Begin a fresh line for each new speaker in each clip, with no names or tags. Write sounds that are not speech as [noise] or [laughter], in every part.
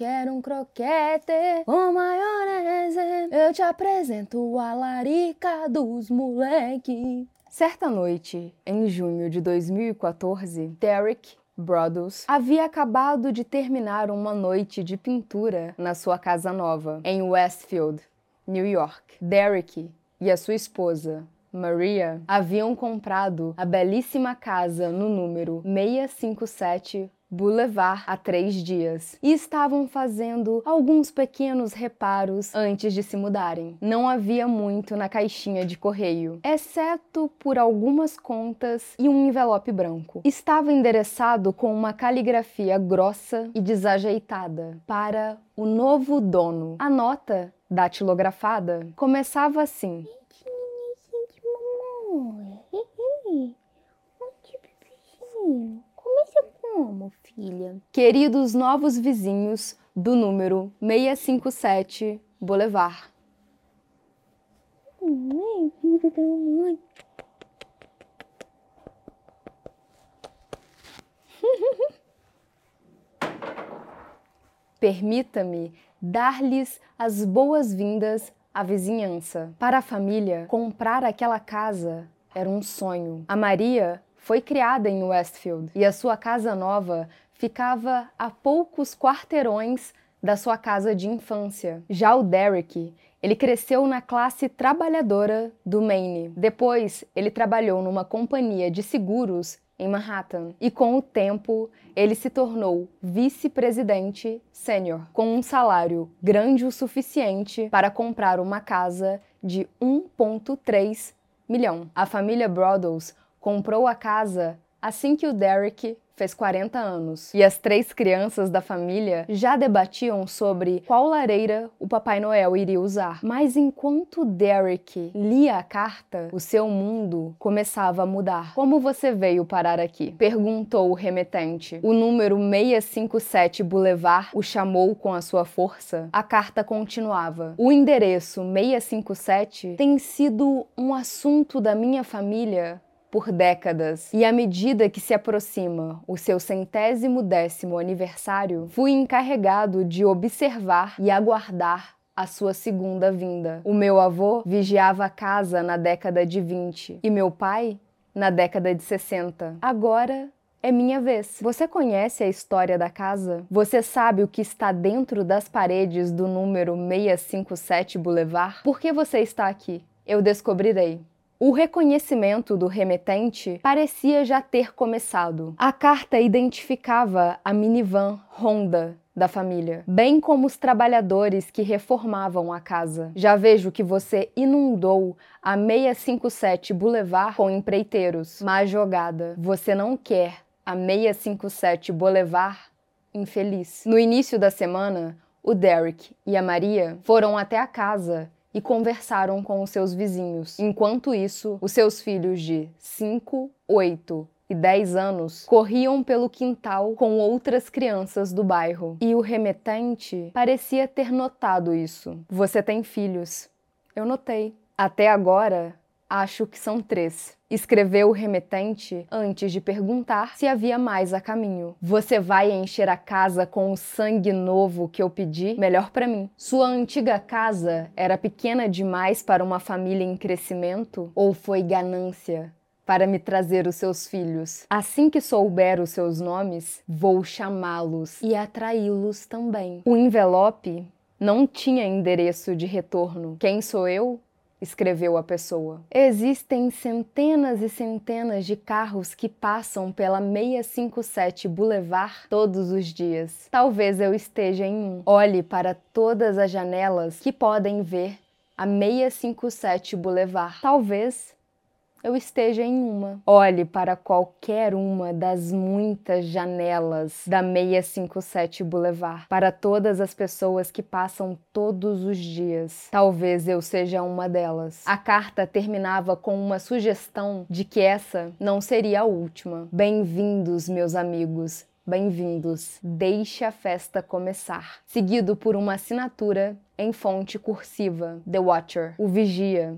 quero um croquete com maionese. Eu te apresento a larica dos moleque. Certa noite, em junho de 2014, Derek Brothers havia acabado de terminar uma noite de pintura na sua casa nova, em Westfield, New York. Derek e a sua esposa, Maria, haviam comprado a belíssima casa no número 657 Boulevard há três dias e estavam fazendo alguns pequenos reparos antes de se mudarem. Não havia muito na caixinha de correio, exceto por algumas contas e um envelope branco. Estava endereçado com uma caligrafia grossa e desajeitada para o novo dono. A nota datilografada começava assim: [laughs] como, filha? Queridos novos vizinhos do número 657 Boulevard. Mãe, filha da mãe. Permita-me dar-lhes as boas-vindas à vizinhança. Para a família, comprar aquela casa era um sonho. A Maria foi criada em Westfield e a sua casa nova ficava a poucos quarteirões da sua casa de infância. Já o Derek, ele cresceu na classe trabalhadora do Maine. Depois, ele trabalhou numa companhia de seguros em Manhattan e com o tempo ele se tornou vice-presidente sênior, com um salário grande o suficiente para comprar uma casa de 1.3 milhão. A família Broaddus comprou a casa assim que o Derek fez 40 anos. E as três crianças da família já debatiam sobre qual lareira o Papai Noel iria usar. Mas enquanto Derek lia a carta, o seu mundo começava a mudar. Como você veio parar aqui? perguntou o remetente. O número 657 Boulevard o chamou com a sua força. A carta continuava. O endereço 657 tem sido um assunto da minha família por décadas, e à medida que se aproxima o seu centésimo décimo aniversário, fui encarregado de observar e aguardar a sua segunda vinda. O meu avô vigiava a casa na década de 20 e meu pai na década de 60. Agora é minha vez. Você conhece a história da casa? Você sabe o que está dentro das paredes do número 657 Boulevard? Por que você está aqui? Eu descobrirei. O reconhecimento do remetente parecia já ter começado. A carta identificava a minivan Honda da família, bem como os trabalhadores que reformavam a casa. Já vejo que você inundou a 657 Boulevard com empreiteiros. Má jogada. Você não quer a 657 Boulevard infeliz. No início da semana, o Derek e a Maria foram até a casa e conversaram com os seus vizinhos. Enquanto isso, os seus filhos de 5, 8 e 10 anos corriam pelo quintal com outras crianças do bairro. E o remetente parecia ter notado isso. Você tem filhos? Eu notei. Até agora, Acho que são três. Escreveu o remetente antes de perguntar se havia mais a caminho. Você vai encher a casa com o sangue novo que eu pedi? Melhor para mim. Sua antiga casa era pequena demais para uma família em crescimento? Ou foi ganância? para me trazer os seus filhos. Assim que souber os seus nomes, vou chamá-los e atraí-los também. O envelope não tinha endereço de retorno. Quem sou eu? Escreveu a pessoa. Existem centenas e centenas de carros que passam pela 657 Boulevard todos os dias. Talvez eu esteja em um. Olhe para todas as janelas que podem ver a 657 Boulevard. Talvez eu esteja em uma. Olhe para qualquer uma das muitas janelas da 657 Boulevard, para todas as pessoas que passam todos os dias. Talvez eu seja uma delas. A carta terminava com uma sugestão de que essa não seria a última. Bem-vindos, meus amigos. Bem-vindos. Deixe a festa começar. Seguido por uma assinatura em fonte cursiva: The Watcher, o vigia,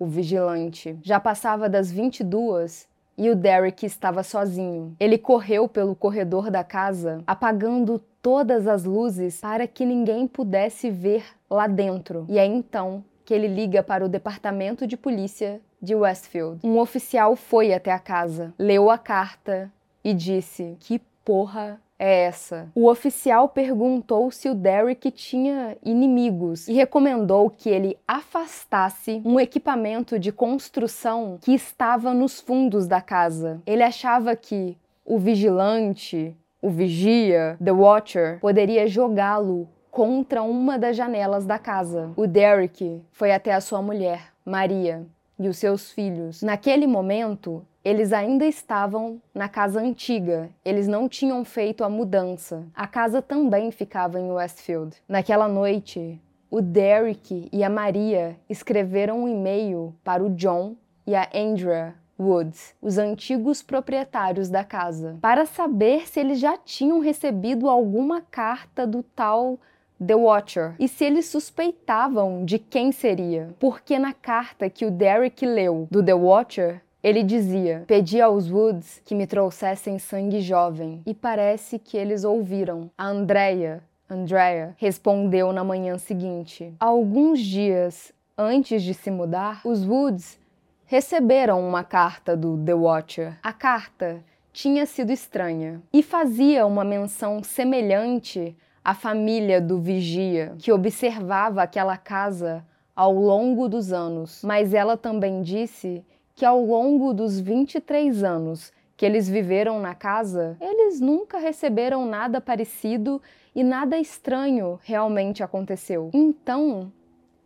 o vigilante. Já passava das 22 e o Derek estava sozinho. Ele correu pelo corredor da casa, apagando todas as luzes para que ninguém pudesse ver lá dentro. E é então que ele liga para o departamento de polícia de Westfield. Um oficial foi até a casa, leu a carta e disse: Que porra é essa? O oficial perguntou se o Derek tinha inimigos e recomendou que ele afastasse um equipamento de construção que estava nos fundos da casa. Ele achava que o vigilante, o vigia, The Watcher, poderia jogá-lo contra uma das janelas da casa. O Derek foi até a sua mulher, Maria, e os seus filhos. Naquele momento, eles ainda estavam na casa antiga, eles não tinham feito a mudança. A casa também ficava em Westfield. Naquela noite, o Derek e a Maria escreveram um e-mail para o John e a Andrea Woods, os antigos proprietários da casa, para saber se eles já tinham recebido alguma carta do tal The Watcher e se eles suspeitavam de quem seria. Porque na carta que o Derek leu do The Watcher, ele dizia: Pedi aos Woods que me trouxessem sangue jovem, e parece que eles ouviram. A Andrea, Andrea, respondeu na manhã seguinte. Alguns dias antes de se mudar, os Woods receberam uma carta do The Watcher. A carta tinha sido estranha e fazia uma menção semelhante à família do vigia que observava aquela casa ao longo dos anos, mas ela também disse que ao longo dos 23 anos que eles viveram na casa, eles nunca receberam nada parecido e nada estranho realmente aconteceu. Então,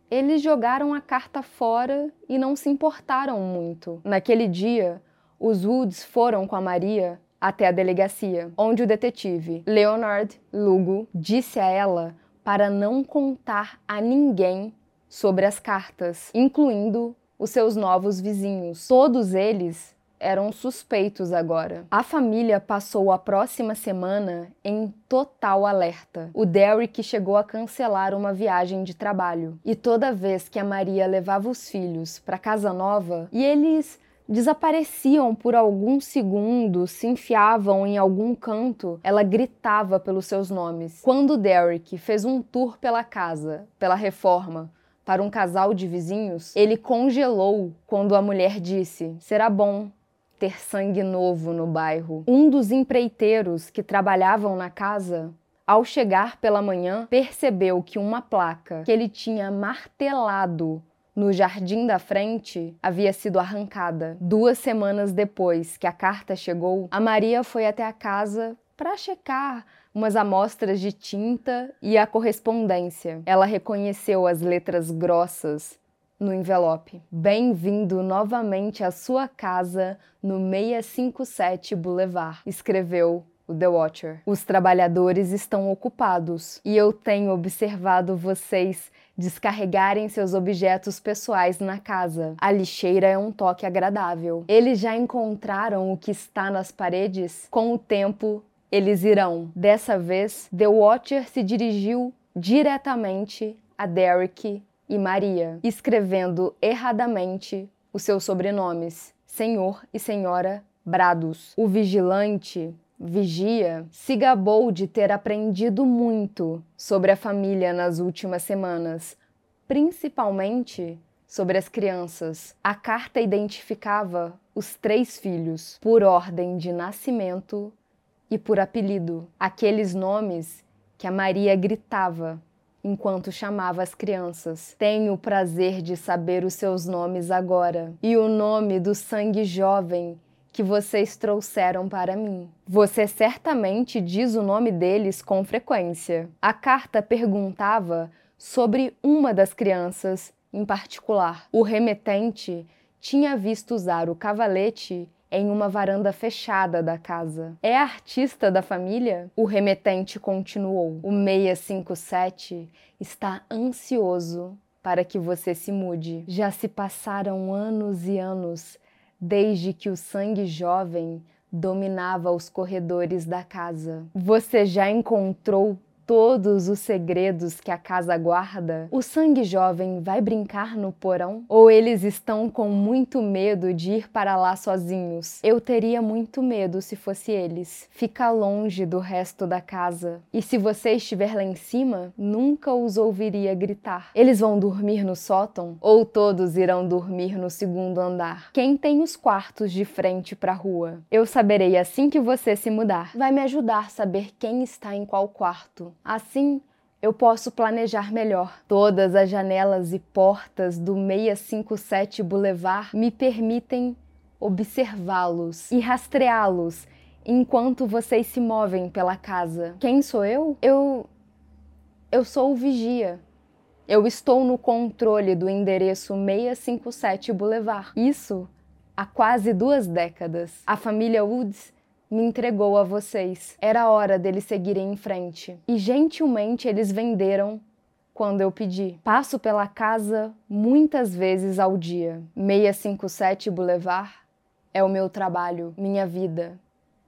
eles jogaram a carta fora e não se importaram muito. Naquele dia, os Woods foram com a Maria até a delegacia, onde o detetive Leonard Lugo disse a ela para não contar a ninguém sobre as cartas, incluindo os seus novos vizinhos. Todos eles eram suspeitos agora. A família passou a próxima semana em total alerta. O Derek chegou a cancelar uma viagem de trabalho e toda vez que a Maria levava os filhos para casa nova e eles desapareciam por alguns segundos, se enfiavam em algum canto, ela gritava pelos seus nomes. Quando Derek fez um tour pela casa, pela reforma, para um casal de vizinhos, ele congelou quando a mulher disse: Será bom ter sangue novo no bairro. Um dos empreiteiros que trabalhavam na casa ao chegar pela manhã, percebeu que uma placa que ele tinha martelado no jardim da frente havia sido arrancada. Duas semanas depois que a carta chegou, a Maria foi até a casa para checar umas amostras de tinta e a correspondência. Ela reconheceu as letras grossas no envelope. Bem-vindo novamente à sua casa no 657 Boulevard, escreveu o The Watcher. Os trabalhadores estão ocupados e eu tenho observado vocês descarregarem seus objetos pessoais na casa. A lixeira é um toque agradável. Eles já encontraram o que está nas paredes? Com o tempo, eles irão. Dessa vez, The Watcher se dirigiu diretamente a Derek e Maria, escrevendo erradamente os seus sobrenomes, Senhor e Senhora Brados. O vigilante Vigia se gabou de ter aprendido muito sobre a família nas últimas semanas, principalmente sobre as crianças. A carta identificava os três filhos por ordem de nascimento e por apelido, aqueles nomes que a Maria gritava enquanto chamava as crianças. Tenho o prazer de saber os seus nomes agora e o nome do sangue jovem que vocês trouxeram para mim. Você certamente diz o nome deles com frequência. A carta perguntava sobre uma das crianças em particular. O remetente tinha visto usar o cavalete em uma varanda fechada da casa. É artista da família? O remetente continuou. O 657 está ansioso para que você se mude. Já se passaram anos e anos desde que o sangue jovem dominava os corredores da casa. Você já encontrou todos os segredos que a casa guarda? O sangue jovem vai brincar no porão? Ou eles estão com muito medo de ir para lá sozinhos? Eu teria muito medo se fosse eles. Fica longe do resto da casa. E se você estiver lá em cima, nunca os ouviria gritar. Eles vão dormir no sótão? Ou todos irão dormir no segundo andar? Quem tem os quartos de frente para a rua? Eu saberei assim que você se mudar. Vai me ajudar a saber quem está em qual quarto. Assim, eu posso planejar melhor. Todas as janelas e portas do 657 Boulevard me permitem observá-los e rastreá-los enquanto vocês se movem pela casa. Quem sou eu? Eu eu sou o vigia. Eu estou no controle do endereço 657 Boulevard. Isso há quase duas décadas. A família Woods me entregou a vocês. Era hora deles seguirem em frente. E gentilmente eles venderam quando eu pedi. Passo pela casa muitas vezes ao dia. 657 Boulevard é o meu trabalho, minha vida,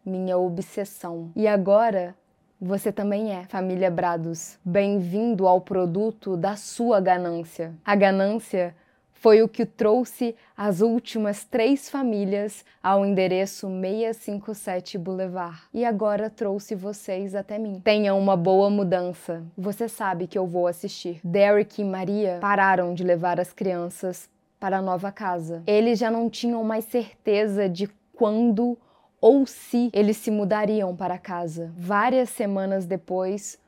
minha obsessão. E agora você também é, família Brados. Bem-vindo ao produto da sua ganância. A ganância foi o que trouxe as últimas três famílias ao endereço 657 Boulevard e agora trouxe vocês até mim. Tenha uma boa mudança. Você sabe que eu vou assistir. Derek e Maria pararam de levar as crianças para a nova casa. Eles já não tinham mais certeza de quando ou se eles se mudariam para casa. Várias semanas depois,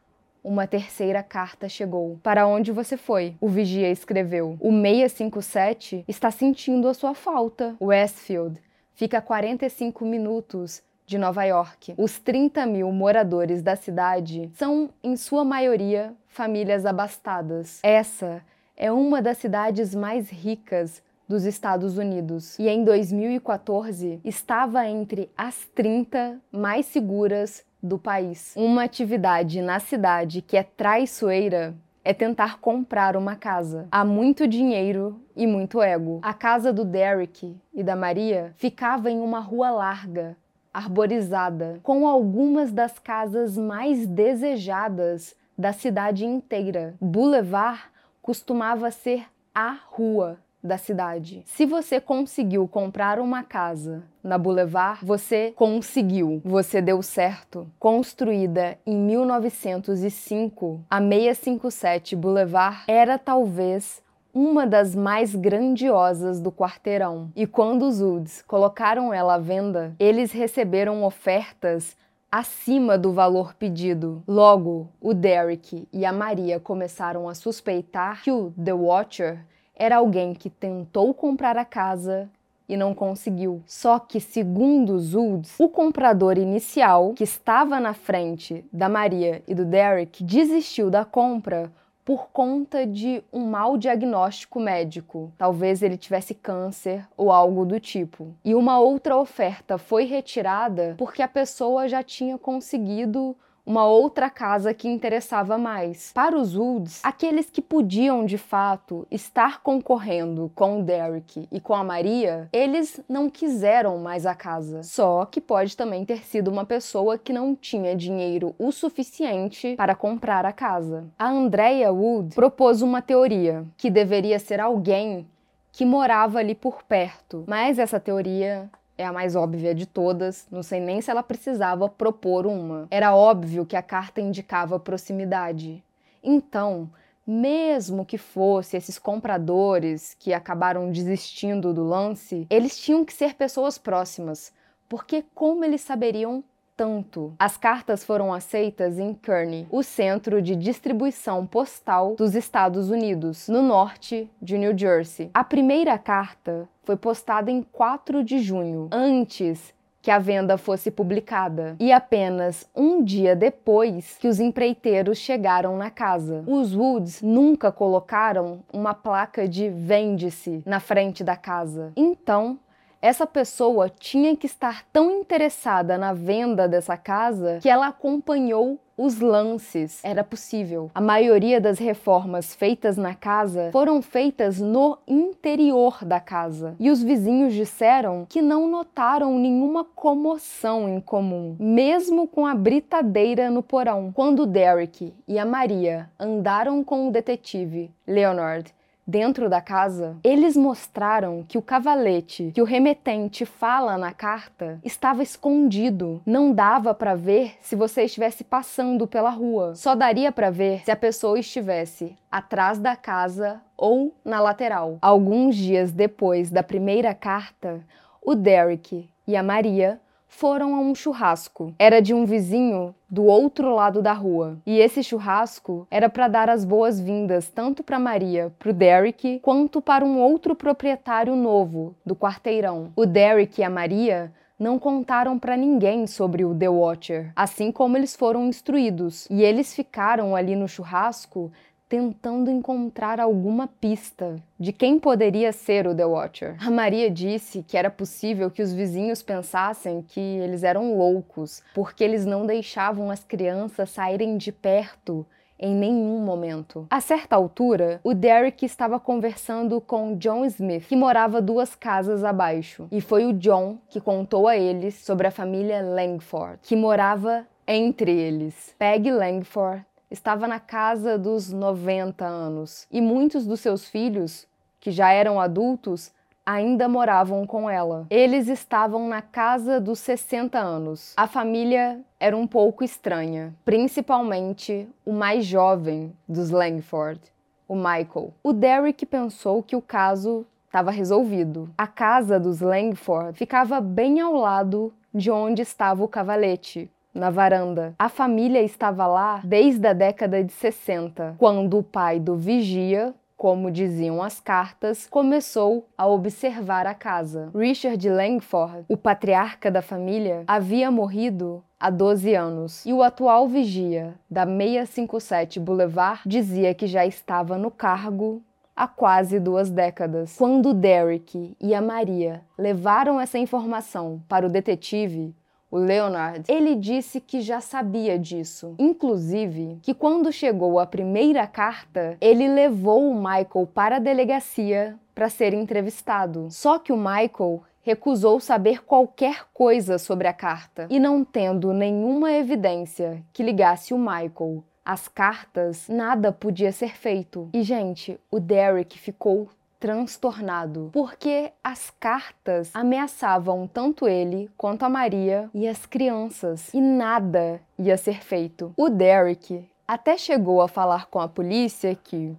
uma terceira carta chegou. Para onde você foi? O vigia escreveu. O 657 está sentindo a sua falta. Westfield fica a 45 minutos de Nova York. Os 30 mil moradores da cidade são, em sua maioria, famílias abastadas. Essa é uma das cidades mais ricas dos Estados Unidos e em 2014 estava entre as 30 mais seguras do país. Uma atividade na cidade que é traiçoeira é tentar comprar uma casa. Há muito dinheiro e muito ego. A casa do Derek e da Maria ficava em uma rua larga, arborizada, com algumas das casas mais desejadas da cidade inteira. Boulevard costumava ser a rua da cidade. Se você conseguiu comprar uma casa na Boulevard, você conseguiu, você deu certo. Construída em 1905, a 657 Boulevard era talvez uma das mais grandiosas do quarteirão. E quando os Woods colocaram ela à venda, eles receberam ofertas acima do valor pedido. Logo, o Derek e a Maria começaram a suspeitar que o The Watcher era alguém que tentou comprar a casa e não conseguiu. Só que, segundo Woods, o comprador inicial, que estava na frente da Maria e do Derek, desistiu da compra por conta de um mau diagnóstico médico. Talvez ele tivesse câncer ou algo do tipo. E uma outra oferta foi retirada porque a pessoa já tinha conseguido uma outra casa que interessava mais. Para os Woods, aqueles que podiam de fato estar concorrendo com o Derek e com a Maria, eles não quiseram mais a casa. Só que pode também ter sido uma pessoa que não tinha dinheiro o suficiente para comprar a casa. A Andrea Wood propôs uma teoria que deveria ser alguém que morava ali por perto, mas essa teoria é a mais óbvia de todas, não sei nem se ela precisava propor uma. Era óbvio que a carta indicava proximidade. Então, mesmo que fosse esses compradores que acabaram desistindo do lance, eles tinham que ser pessoas próximas, porque como eles saberiam tanto. As cartas foram aceitas em Kearney, o centro de distribuição postal dos Estados Unidos, no norte de New Jersey. A primeira carta foi postada em 4 de junho, antes que a venda fosse publicada, e apenas um dia depois que os empreiteiros chegaram na casa. Os Woods nunca colocaram uma placa de vende-se na frente da casa. Então, essa pessoa tinha que estar tão interessada na venda dessa casa que ela acompanhou os lances. Era possível. A maioria das reformas feitas na casa foram feitas no interior da casa. E os vizinhos disseram que não notaram nenhuma comoção em comum, mesmo com a britadeira no porão. Quando Derek e a Maria andaram com o detetive Leonard dentro da casa, eles mostraram que o cavalete que o remetente fala na carta estava escondido. Não dava para ver se você estivesse passando pela rua. Só daria para ver se a pessoa estivesse atrás da casa ou na lateral. Alguns dias depois da primeira carta, o Derek e a Maria foram a um churrasco. Era de um vizinho do outro lado da rua. E esse churrasco era para dar as boas-vindas tanto para Maria, para o Derek, quanto para um outro proprietário novo do quarteirão. O Derek e a Maria não contaram para ninguém sobre o The Watcher, assim como eles foram instruídos. E eles ficaram ali no churrasco tentando encontrar alguma pista de quem poderia ser o The Watcher. A Maria disse que era possível que os vizinhos pensassem que eles eram loucos, porque eles não deixavam as crianças saírem de perto em nenhum momento. A certa altura, o Derek estava conversando com John Smith, que morava duas casas abaixo, e foi o John que contou a eles sobre a família Langford, que morava entre eles. Peg Langford estava na casa dos 90 anos e muitos dos seus filhos, que já eram adultos, ainda moravam com ela. Eles estavam na casa dos 60 anos. A família era um pouco estranha, principalmente o mais jovem dos Langford, o Michael. O Derek pensou que o caso estava resolvido. A casa dos Langford ficava bem ao lado de onde estava o cavalete, na varanda. A família estava lá desde a década de 60, quando o pai do vigia como diziam as cartas, começou a observar a casa. Richard Langford, o patriarca da família, havia morrido há 12 anos e o atual vigia da 657 Boulevard dizia que já estava no cargo há quase duas décadas. Quando Derek e a Maria levaram essa informação para o detetive, o Leonard, ele disse que já sabia disso. Inclusive, que quando chegou a primeira carta, ele levou o Michael para a delegacia para ser entrevistado. Só que o Michael recusou saber qualquer coisa sobre a carta e não tendo nenhuma evidência que ligasse o Michael às cartas, nada podia ser feito. E gente, o Derek ficou transtornado, porque as cartas ameaçavam tanto ele quanto a Maria e as crianças, e nada ia ser feito. O Derek até chegou a falar com a polícia que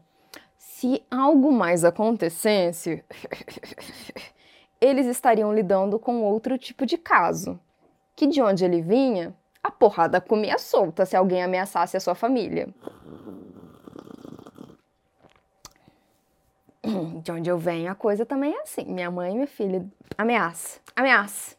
se algo mais acontecesse, [laughs] eles estariam lidando com outro tipo de caso. Que de onde ele vinha, a porrada comia solta se alguém ameaçasse a sua família. [clears throat] de onde eu venho, a coisa também é assim. Minha mãe e minha filha, ameaça, ameaça.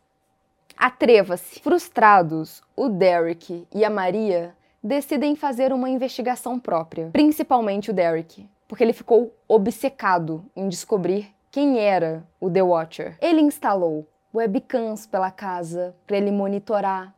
Atreva-se. Frustrados, o Derek e a Maria decidem fazer uma investigação própria, principalmente o Derek, porque ele ficou obcecado em descobrir quem era o The Watcher. Ele instalou webcams pela casa para ele monitorar.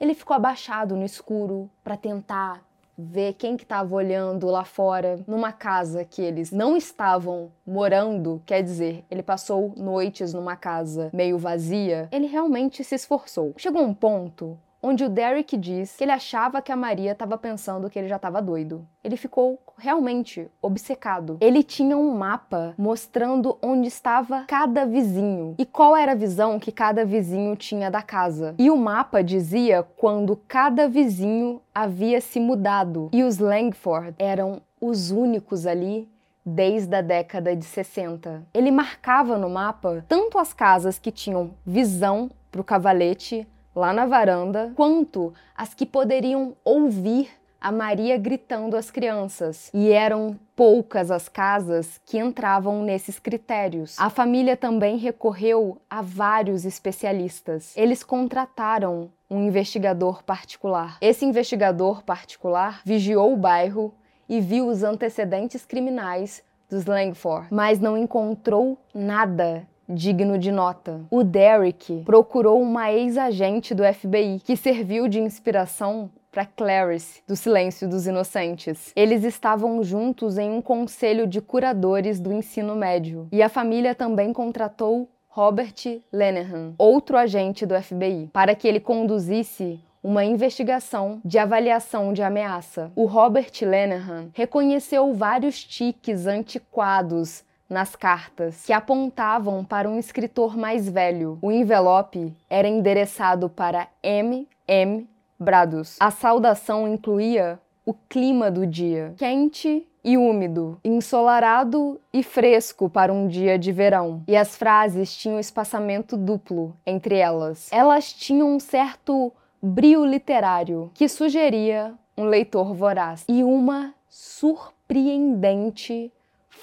Ele ficou abaixado no escuro para tentar ver quem que estava olhando lá fora numa casa que eles não estavam morando, quer dizer, ele passou noites numa casa meio vazia, ele realmente se esforçou. Chegou um ponto onde o Derek diz que ele achava que a Maria estava pensando que ele já estava doido. Ele ficou realmente obcecado. Ele tinha um mapa mostrando onde estava cada vizinho e qual era a visão que cada vizinho tinha da casa. E o mapa dizia quando cada vizinho havia se mudado. E os Langford eram os únicos ali desde a década de 60. Ele marcava no mapa tanto as casas que tinham visão para o cavalete lá na varanda, quanto as que poderiam ouvir a Maria gritando às crianças. E eram poucas as casas que entravam nesses critérios. A família também recorreu a vários especialistas. Eles contrataram um investigador particular. Esse investigador particular vigiou o bairro e viu os antecedentes criminais dos Langford, mas não encontrou nada digno de nota. O Derek procurou uma ex-agente do FBI que serviu de inspiração para Clarice, do Silêncio dos Inocentes. Eles estavam juntos em um conselho de curadores do ensino médio e a família também contratou Robert Lenehan, outro agente do FBI, para que ele conduzisse uma investigação de avaliação de ameaça. O Robert Lenehan reconheceu vários tiques antiquados nas cartas que apontavam para um escritor mais velho. O envelope era endereçado para M. M. Brados. A saudação incluía o clima do dia, quente e úmido, ensolarado e fresco para um dia de verão. E as frases tinham espaçamento duplo entre elas. Elas tinham um certo brio literário que sugeria um leitor voraz e uma surpreendente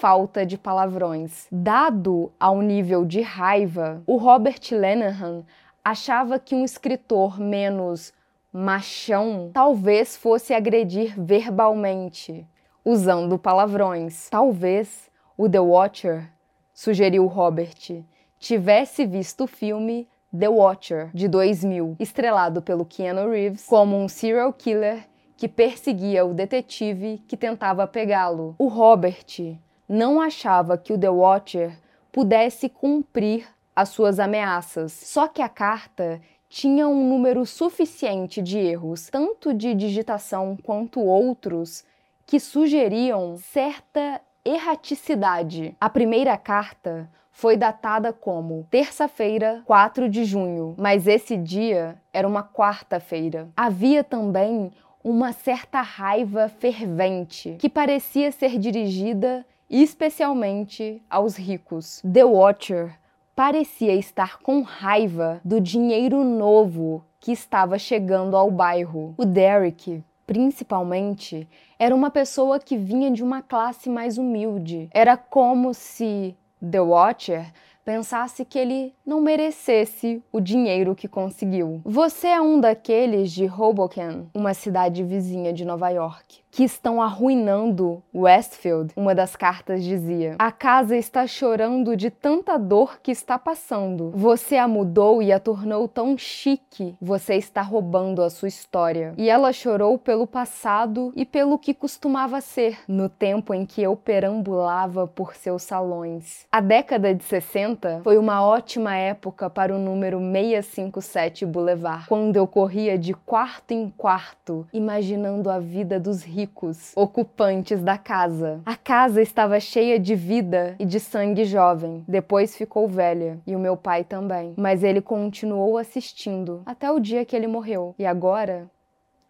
falta de palavrões. Dado ao nível de raiva, o Robert Lenehan achava que um escritor menos machão talvez fosse agredir verbalmente, usando palavrões. Talvez o The Watcher, sugeriu Robert, tivesse visto o filme The Watcher, de 2000, estrelado pelo Keanu Reeves, como um serial killer que perseguia o detetive que tentava pegá-lo. O Robert não achava que o The Watcher pudesse cumprir as suas ameaças. Só que a carta tinha um número suficiente de erros, tanto de digitação quanto outros, que sugeriam certa erraticidade. A primeira carta foi datada como terça-feira, 4 de junho, mas esse dia era uma quarta-feira. Havia também uma certa raiva fervente que parecia ser dirigida especialmente aos ricos. The Watcher parecia estar com raiva do dinheiro novo que estava chegando ao bairro. O Derek, principalmente, era uma pessoa que vinha de uma classe mais humilde. Era como se The Watcher pensasse que ele não merecesse o dinheiro que conseguiu. Você é um daqueles de Hoboken, uma cidade vizinha de Nova York que estão arruinando Westfield, uma das cartas dizia. A casa está chorando de tanta dor que está passando. Você a mudou e a tornou tão chique. Você está roubando a sua história. E ela chorou pelo passado e pelo que costumava ser no tempo em que eu perambulava por seus salões. A década de 60 foi uma ótima época para o número 657 Boulevard, quando eu corria de quarto em quarto, imaginando a vida dos ricos ricos ocupantes da casa. A casa estava cheia de vida e de sangue jovem. Depois ficou velha, e o meu pai também. Mas ele continuou assistindo até o dia que ele morreu. E agora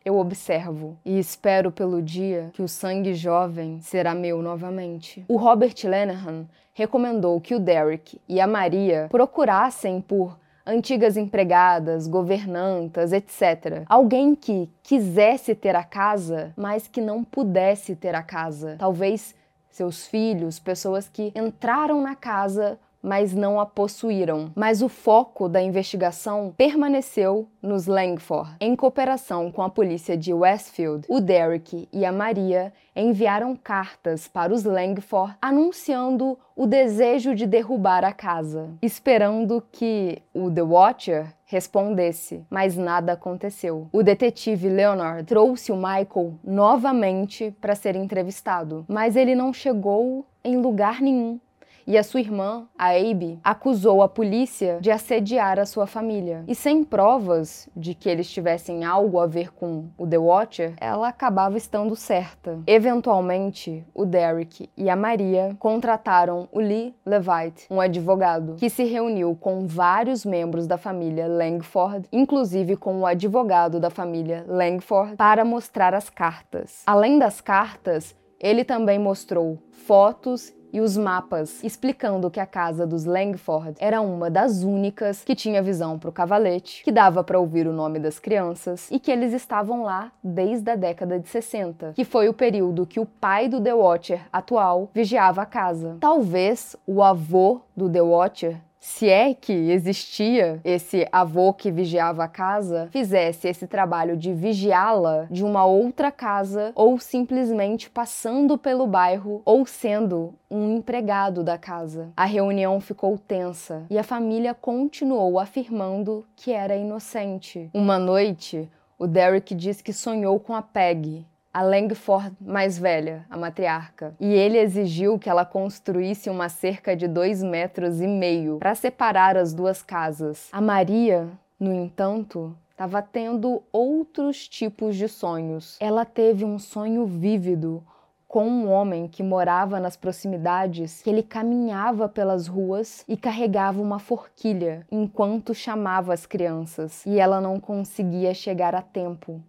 eu observo e espero pelo dia que o sangue jovem será meu novamente. O Robert Lenehan recomendou que o Derek e a Maria procurassem por antigas empregadas, governantas, etc. Alguém que quisesse ter a casa, mas que não pudesse ter a casa. Talvez seus filhos, pessoas que entraram na casa mas não a possuíram. Mas o foco da investigação permaneceu nos Langford. Em cooperação com a polícia de Westfield, o Derek e a Maria enviaram cartas para os Langford anunciando o desejo de derrubar a casa, esperando que o The Watcher respondesse, mas nada aconteceu. O detetive Leonard trouxe o Michael novamente para ser entrevistado, mas ele não chegou em lugar nenhum e a sua irmã, a Abe, acusou a polícia de assediar a sua família. E sem provas de que eles tivessem algo a ver com o The Watcher, ela acabava estando certa. Eventualmente, o Derek e a Maria contrataram o Lee Levite, um advogado, que se reuniu com vários membros da família Langford, inclusive com o advogado da família Langford, para mostrar as cartas. Além das cartas, ele também mostrou fotos e os mapas explicando que a casa dos Langford era uma das únicas que tinha visão para o cavalete, que dava para ouvir o nome das crianças e que eles estavam lá desde a década de 60, que foi o período que o pai do The Watcher atual vigiava a casa. Talvez o avô do The Watcher se é que existia esse avô que vigiava a casa, fizesse esse trabalho de vigiá-la de uma outra casa ou simplesmente passando pelo bairro ou sendo um empregado da casa. A reunião ficou tensa e a família continuou afirmando que era inocente. Uma noite, O Derek diz que sonhou com a Peg, a Langford mais velha, a matriarca, e ele exigiu que ela construísse uma cerca de dois metros e meio para separar as duas casas. A Maria, no entanto, estava tendo outros tipos de sonhos. Ela teve um sonho vívido com um homem que morava nas proximidades, que ele caminhava pelas ruas e carregava uma forquilha enquanto chamava as crianças, e ela não conseguia chegar a tempo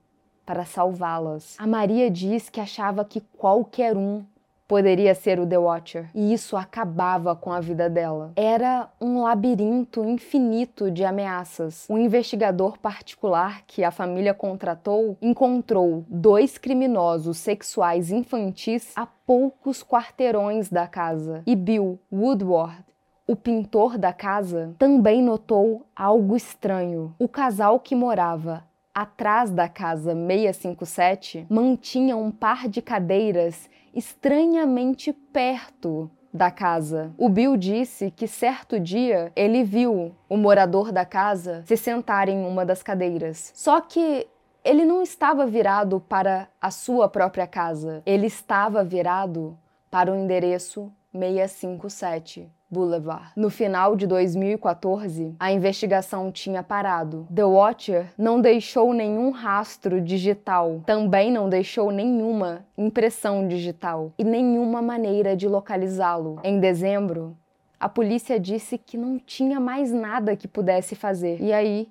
para salvá-las. A Maria diz que achava que qualquer um poderia ser o The Watcher, e isso acabava com a vida dela. Era um labirinto infinito de ameaças. Um investigador particular que a família contratou encontrou dois criminosos sexuais infantis a poucos quarteirões da casa. E Bill Woodward o pintor da casa também notou algo estranho. O casal que morava atrás da casa 657 mantinha um par de cadeiras estranhamente perto da casa. O Bill disse que certo dia ele viu o morador da casa se sentar em uma das cadeiras. Só que ele não estava virado para a sua própria casa, ele estava virado para o endereço 657. Boulevard. No final de 2014, a investigação tinha parado. The Watcher não deixou nenhum rastro digital, também não deixou nenhuma impressão digital e nenhuma maneira de localizá-lo. Em dezembro, a polícia disse que não tinha mais nada que pudesse fazer. E aí,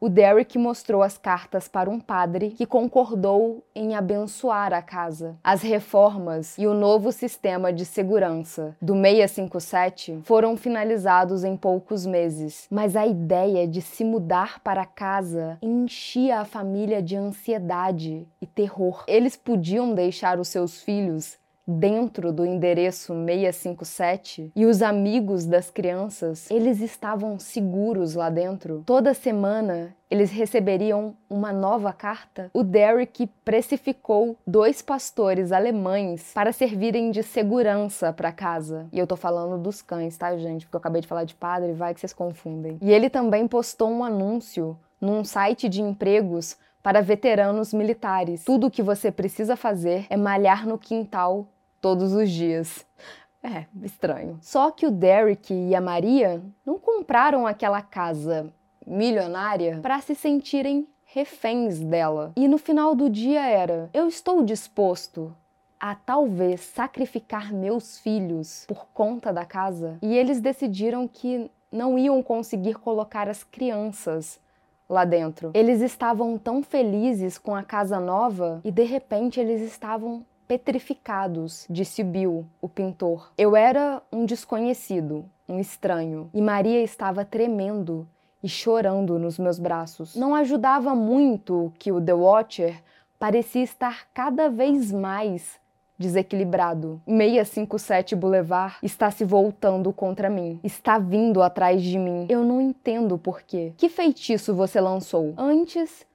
o Derek mostrou as cartas para um padre que concordou em abençoar a casa. As reformas e o novo sistema de segurança do 657 foram finalizados em poucos meses, mas a ideia de se mudar para casa enchia a família de ansiedade e terror. Eles podiam deixar os seus filhos dentro do endereço 657 e os amigos das crianças, eles estavam seguros lá dentro. Toda semana eles receberiam uma nova carta. O Derek precificou dois pastores alemães para servirem de segurança para casa. E eu tô falando dos cães, tá, gente? Porque eu acabei de falar de padre, vai que vocês confundem. E ele também postou um anúncio num site de empregos para veteranos militares. Tudo o que você precisa fazer é malhar no quintal todos os dias. É, estranho. Só que o Derek e a Maria não compraram aquela casa milionária para se sentirem reféns dela. E no final do dia era: eu estou disposto a talvez sacrificar meus filhos por conta da casa. E eles decidiram que não iam conseguir colocar as crianças lá dentro. Eles estavam tão felizes com a casa nova e de repente eles estavam petrificados, disse Bill, o pintor. Eu era um desconhecido, um estranho, e Maria estava tremendo e chorando nos meus braços. Não ajudava muito que o The Watcher parecia estar cada vez mais desequilibrado. 657 Boulevard está se voltando contra mim. Está vindo atrás de mim. Eu não entendo por quê. Que feitiço você lançou? Antes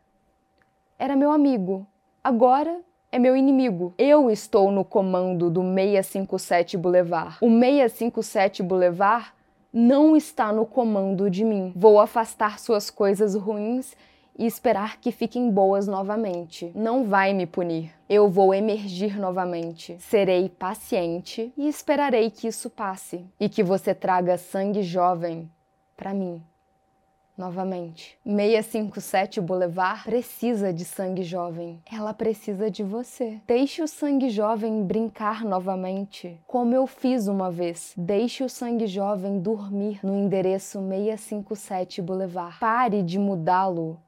era meu amigo. Agora é meu inimigo. Eu estou no comando do 657 Boulevard. O 657 Boulevard não está no comando de mim. Vou afastar suas coisas ruins e esperar que fiquem boas novamente. Não vai me punir. Eu vou emergir novamente. Serei paciente e esperarei que isso passe e que você traga sangue jovem para mim novamente. 657 Boulevard precisa de sangue jovem. Ela precisa de você. Deixe o sangue jovem brincar novamente, como eu fiz uma vez. Deixe o sangue jovem dormir no endereço 657 Boulevard. Pare de mudá-lo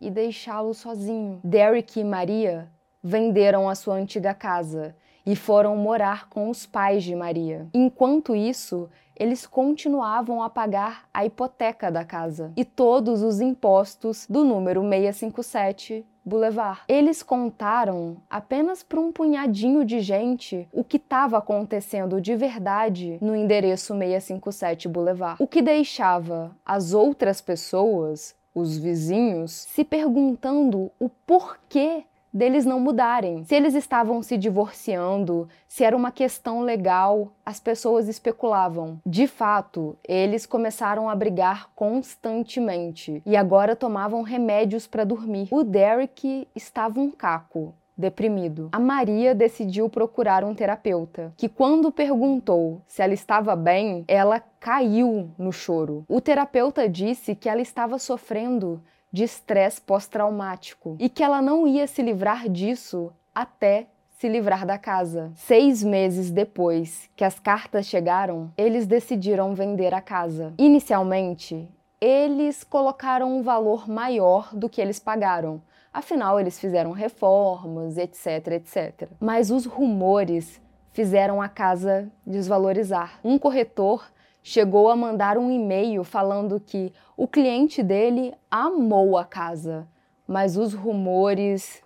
e deixá-lo sozinho. Derek e Maria venderam a sua antiga casa e foram morar com os pais de Maria. Enquanto isso, eles continuavam a pagar a hipoteca da casa e todos os impostos do número 657 Boulevard. Eles contaram apenas para um punhadinho de gente o que estava acontecendo de verdade no endereço 657 Boulevard, o que deixava as outras pessoas, os vizinhos, se perguntando o porquê deles não mudarem. Se eles estavam se divorciando, se era uma questão legal, as pessoas especulavam. De fato, eles começaram a brigar constantemente e agora tomavam remédios para dormir. O Derek estava um caco deprimido. A Maria decidiu procurar um terapeuta, que quando perguntou se ela estava bem, ela caiu no choro. O terapeuta disse que ela estava sofrendo de estresse pós-traumático e que ela não ia se livrar disso até se livrar da casa. Seis meses depois que as cartas chegaram, eles decidiram vender a casa. Inicialmente, eles colocaram um valor maior do que eles pagaram. Afinal, eles fizeram reformas, etc, etc. Mas os rumores fizeram a casa desvalorizar. Um corretor chegou a mandar um e-mail falando que o cliente dele amou a casa, mas os rumores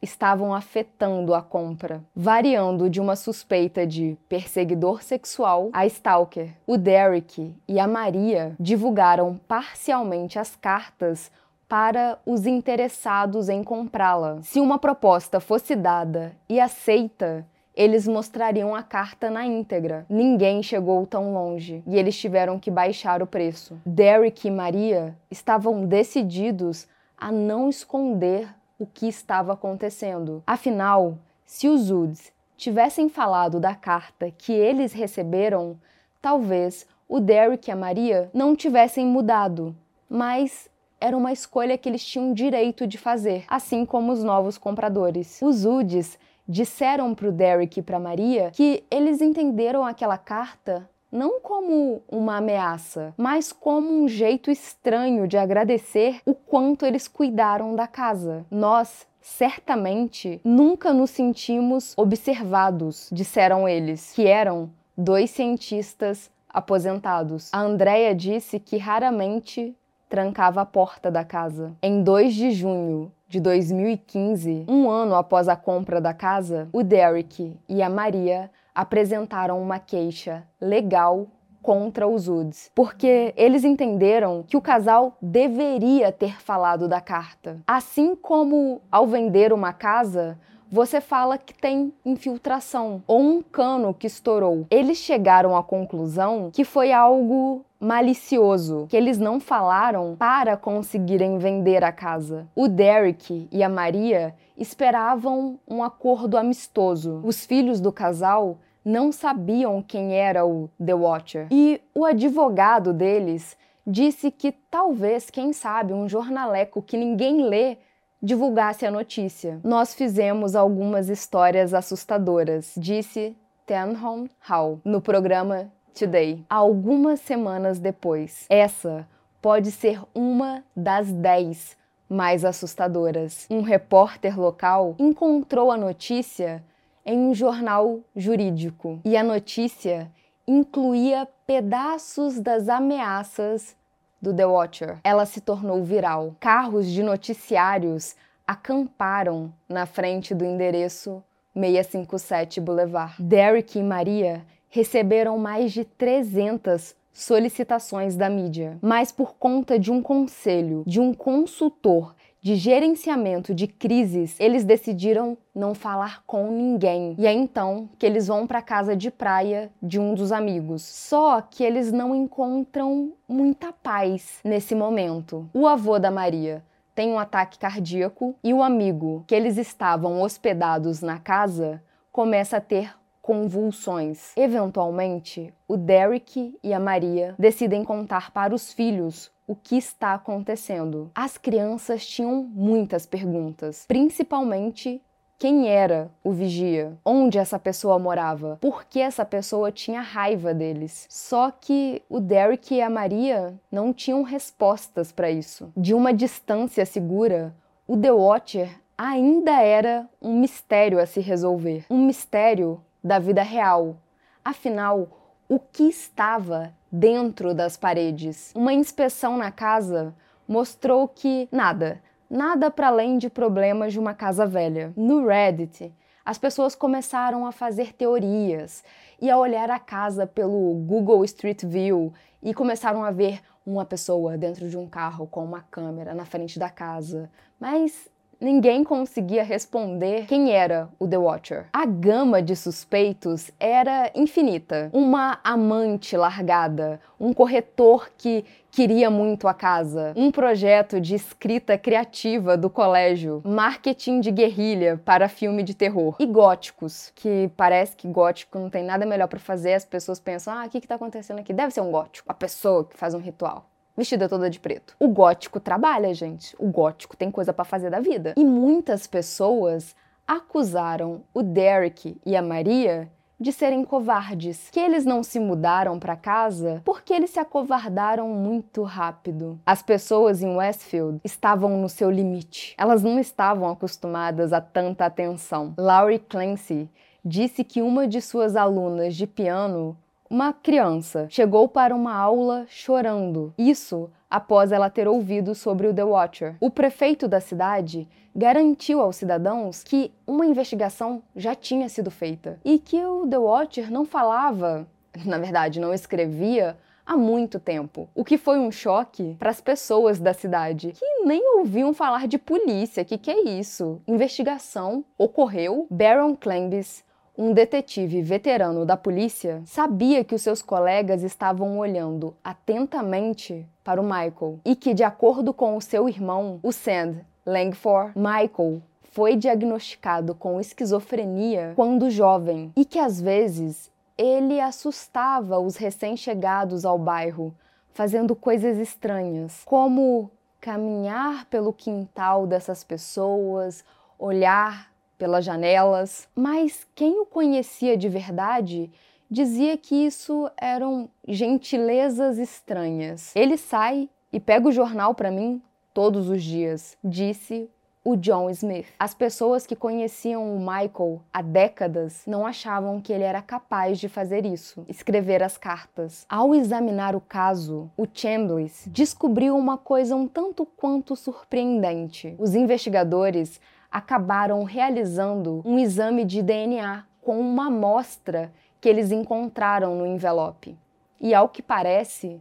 estavam afetando a compra, variando de uma suspeita de perseguidor sexual a stalker. O Derek e a Maria divulgaram parcialmente as cartas para os interessados em comprá-la. Se uma proposta fosse dada e aceita, eles mostrariam a carta na íntegra. Ninguém chegou tão longe e eles tiveram que baixar o preço. Derek e Maria estavam decididos a não esconder o que estava acontecendo. Afinal, se os Uds tivessem falado da carta que eles receberam, talvez o Derek e a Maria não tivessem mudado, mas era uma escolha que eles tinham direito de fazer, assim como os novos compradores. Os Uds disseram para o Derek e para Maria que eles entenderam aquela carta não como uma ameaça, mas como um jeito estranho de agradecer o quanto eles cuidaram da casa. Nós certamente nunca nos sentimos observados, disseram eles, que eram dois cientistas aposentados. A Andrea disse que raramente trancava a porta da casa. Em 2 de junho de 2015, um ano após a compra da casa, o Derek e a Maria apresentaram uma queixa legal contra os Woods, porque eles entenderam que o casal deveria ter falado da carta. Assim como ao vender uma casa, você fala que tem infiltração ou um cano que estourou. Eles chegaram à conclusão que foi algo malicioso, que eles não falaram para conseguirem vender a casa. O Derek e a Maria esperavam um acordo amistoso. Os filhos do casal não sabiam quem era o The Watcher. E o advogado deles disse que talvez, quem sabe, um jornaleco que ninguém lê divulgasse a notícia. Nós fizemos algumas histórias assustadoras, disse Tenhon Hall no programa Today. Algumas semanas depois, essa pode ser uma das dez mais assustadoras. Um repórter local encontrou a notícia em um jornal jurídico e a notícia incluía pedaços das ameaças do The Watcher. Ela se tornou viral. Carros de noticiários acamparam na frente do endereço 657 Boulevard. Derek e Maria receberam mais de 300 solicitações da mídia, mas por conta de um conselho de um consultor de gerenciamento de crises, eles decidiram não falar com ninguém. E é então que eles vão para a casa de praia de um dos amigos. Só que eles não encontram muita paz nesse momento. O avô da Maria tem um ataque cardíaco e o amigo que eles estavam hospedados na casa começa a ter convulsões. Eventualmente, o Derek e a Maria decidem contar para os filhos o que está acontecendo. As crianças tinham muitas perguntas, principalmente quem era o vigia? Onde essa pessoa morava? Por que essa pessoa tinha raiva deles? Só que o Derek e a Maria não tinham respostas para isso. De uma distância segura, o The Watcher ainda era um mistério a se resolver. Um mistério da vida real. Afinal, o que estava dentro das paredes? Uma inspeção na casa mostrou que nada, nada para além de problemas de uma casa velha. No Reddit, as pessoas começaram a fazer teorias e a olhar a casa pelo Google Street View e começaram a ver uma pessoa dentro de um carro com uma câmera na frente da casa. Mas ninguém conseguia responder quem era o The Watcher. A gama de suspeitos era infinita. Uma amante largada, um corretor que queria muito a casa, um projeto de escrita criativa do colégio, marketing de guerrilha para filme de terror e góticos, que parece que gótico não tem nada melhor para fazer, as pessoas pensam: "Ah, o que que tá acontecendo aqui? Deve ser um gótico, a pessoa que faz um ritual" vestida toda de preto. O gótico trabalha, gente. O gótico tem coisa para fazer da vida. E muitas pessoas acusaram o Derek e a Maria de serem covardes, que eles não se mudaram para casa porque eles se acovardaram muito rápido. As pessoas em Westfield estavam no seu limite. Elas não estavam acostumadas a tanta atenção. Laurie Clancy disse que uma de suas alunas de piano uma criança chegou para uma aula chorando. Isso após ela ter ouvido sobre o The Watcher. O prefeito da cidade garantiu aos cidadãos que uma investigação já tinha sido feita e que o The Watcher não falava, na verdade, não escrevia há muito tempo, o que foi um choque para as pessoas da cidade, que nem ouviam falar de polícia. Que que é isso? Investigação ocorreu. Baron Clembis um detetive veterano da polícia sabia que os seus colegas estavam olhando atentamente para o Michael e que, de acordo com o seu irmão, o Sand Langford, Michael foi diagnosticado com esquizofrenia quando jovem e que às vezes ele assustava os recém-chegados ao bairro, fazendo coisas estranhas, como caminhar pelo quintal dessas pessoas, olhar pelas janelas, mas quem o conhecia de verdade dizia que isso eram gentilezas estranhas. Ele sai e pega o jornal para mim todos os dias, disse o John Smith. As pessoas que conheciam o Michael há décadas não achavam que ele era capaz de fazer isso, escrever as cartas. Ao examinar o caso, o Chambliss descobriu uma coisa um tanto quanto surpreendente. Os investigadores acabaram realizando um exame de DNA com uma amostra que eles encontraram no envelope. E ao que parece,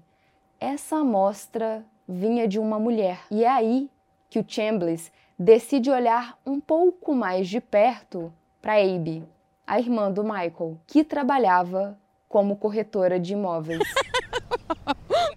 essa amostra vinha de uma mulher. E é aí que o Chambliss decide olhar um pouco mais de perto para Abe, a irmã do Michael, que trabalhava como corretora de imóveis. [laughs]